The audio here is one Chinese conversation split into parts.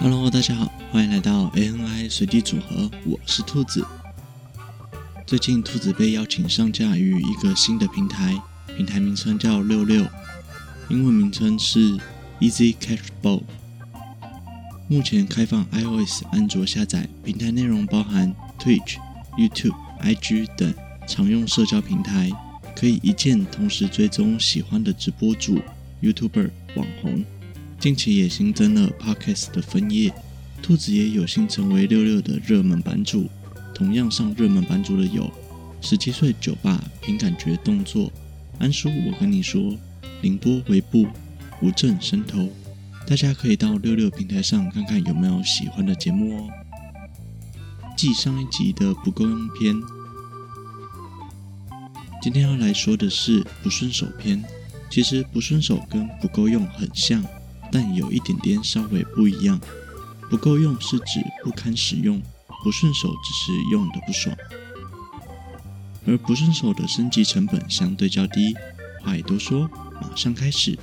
哈喽，大家好，欢迎来到 ANI 随机组合，我是兔子。最近，兔子被邀请上架于一个新的平台，平台名称叫六六，英文名称是 Easy Catchable。目前开放 iOS、安卓下载，平台内容包含 Twitch、YouTube、IG 等常用社交平台，可以一键同时追踪喜欢的直播主、YouTuber、网红。近期也新增了 Podcast 的分页，兔子也有幸成为六六的热门版主。同样上热门版主的有十七岁酒吧、凭感觉动作、安叔，我跟你说，凌波微步、无证神头。大家可以到六六平台上看看有没有喜欢的节目哦。继上一集的不够用篇，今天要来说的是不顺手篇。其实不顺手跟不够用很像。但有一点点稍微不一样，不够用是指不堪使用，不顺手只是用的不爽，而不顺手的升级成本相对较低。话也多说，马上开始。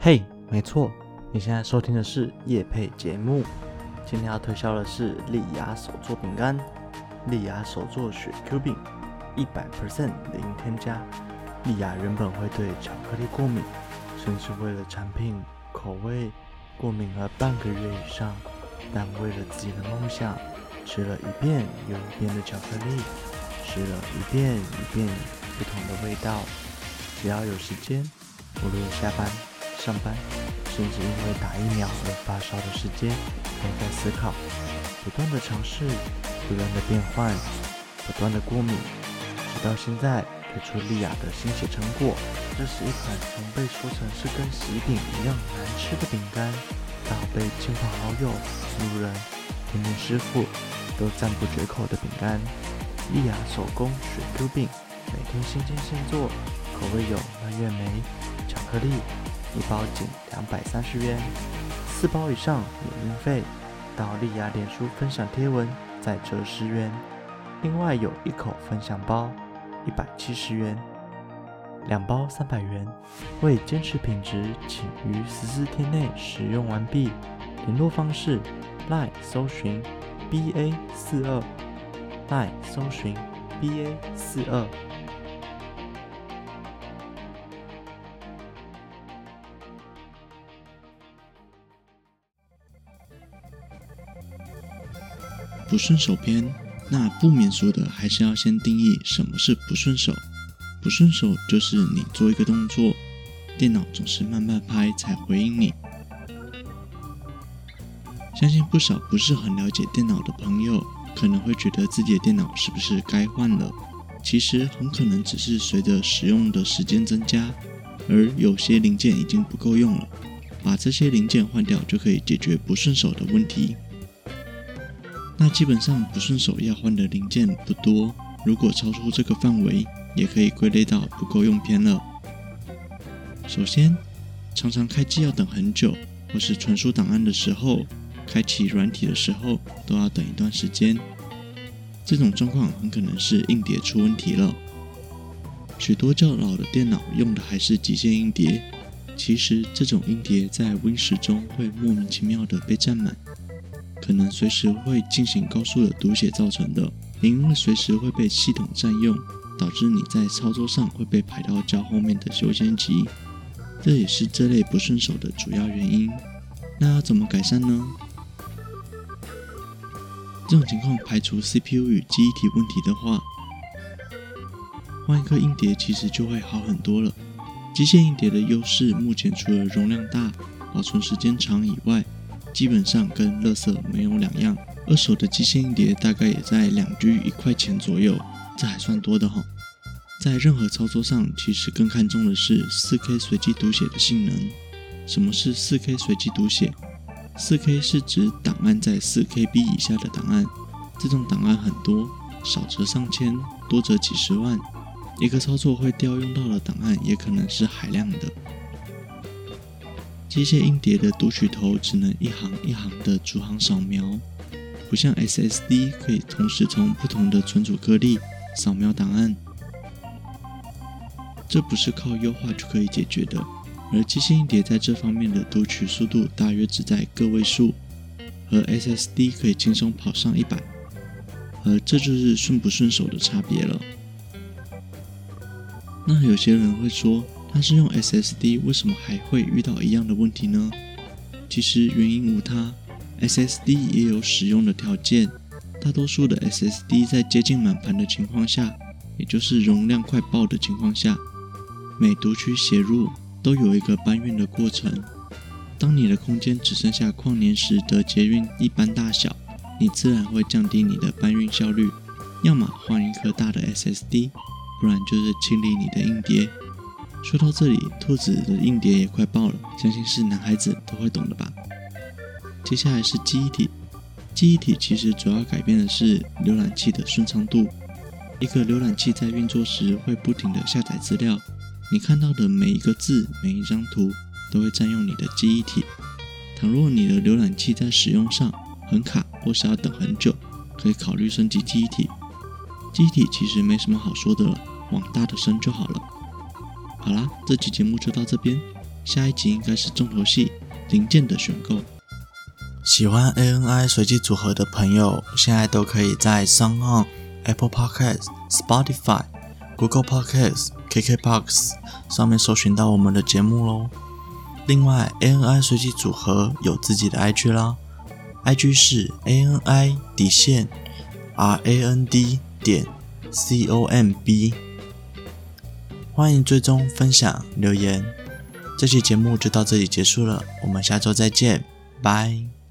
嘿没错，你现在收听的是夜配节目。今天要推销的是丽雅手作饼干，丽雅手作雪 Q 饼，一百 percent 零添加。丽雅原本会对巧克力过敏，甚至为了产品口味过敏了半个月以上，但为了自己的梦想，吃了一遍又一遍的巧克力，吃了一遍一遍不同的味道。只要有时间，无论下班、上班，甚至因为打疫苗而发烧的时间。都在思考，不断的尝试，不断的变换，不断的过敏，直到现在推出丽雅的新血成果。这是一款从被说成是跟喜饼一样难吃的饼干，到被亲朋好友、路人、甜点师傅都赞不绝口的饼干。丽雅手工水 Q 饼，每天新鲜现做，口味有蔓越莓、巧克力，一包仅两百三十元。四包以上免运费，到丽雅脸书分享贴文再折十元。另外有一口分享包，一百七十元，两包三百元。为坚持品质，请于十四天内使用完毕。联络方式：LINE 搜寻 BA 四二，LINE 搜寻 BA 四二。不顺手篇，那不免俗的还是要先定义什么是不顺手。不顺手就是你做一个动作，电脑总是慢半拍才回应你。相信不少不是很了解电脑的朋友，可能会觉得自己的电脑是不是该换了？其实很可能只是随着使用的时间增加，而有些零件已经不够用了，把这些零件换掉就可以解决不顺手的问题。那基本上不顺手要换的零件不多，如果超出这个范围，也可以归类到不够用篇了。首先，常常开机要等很久，或是传输档案的时候，开启软体的时候都要等一段时间。这种状况很可能是硬碟出问题了。许多较老的电脑用的还是极限硬碟，其实这种硬碟在 Win 十中会莫名其妙的被占满。可能随时会进行高速的读写造成的，也因为随时会被系统占用，导致你在操作上会被排到较后面的优先级，这也是这类不顺手的主要原因。那要怎么改善呢？这种情况排除 CPU 与记忆体问题的话，换一颗硬碟其实就会好很多了。机械硬碟的优势目前除了容量大、保存时间长以外，基本上跟乐色没有两样，二手的机械硬碟大概也在两 G 一块钱左右，这还算多的哈。在任何操作上，其实更看重的是 4K 随机读写的性能。什么是 4K 随机读写？4K 是指档案在 4KB 以下的档案，这种档案很多，少则上千，多则几十万，一个操作会调用到的档案也可能是海量的。机械硬碟的读取头只能一行一行的逐行扫描，不像 SSD 可以同时从不同的存储颗粒扫描档案。这不是靠优化就可以解决的。而机械硬碟在这方面的读取速度大约只在个位数，和 SSD 可以轻松跑上一百，而这就是顺不顺手的差别了。那有些人会说，他是用 SSD，为什么还会遇到一样的问题呢？其实原因无他，SSD 也有使用的条件。大多数的 SSD 在接近满盘的情况下，也就是容量快爆的情况下，每读取写入都有一个搬运的过程。当你的空间只剩下矿年时的捷运一般大小，你自然会降低你的搬运效率，要么换一颗大的 SSD，不然就是清理你的硬碟。说到这里，兔子的硬碟也快爆了，相信是男孩子都会懂的吧？接下来是记忆体。记忆体其实主要改变的是浏览器的顺畅度。一个浏览器在运作时会不停地下载资料，你看到的每一个字、每一张图都会占用你的记忆体。倘若你的浏览器在使用上很卡或是要等很久，可以考虑升级记忆体。记忆体其实没什么好说的了，往大的升就好了。好啦，这期节目就到这边，下一集应该是重头戏零件的选购。喜欢 ANI 随机组合的朋友，现在都可以在 SoundOn、Apple Podcast、Spotify、Google Podcast、KKBox 上面搜寻到我们的节目喽。另外，ANI 随机组合有自己的 IG 啦，IG 是 ANI 底线 RAND 点 COMB，欢迎追踪、分享、留言。这期节目就到这里结束了，我们下周再见，拜。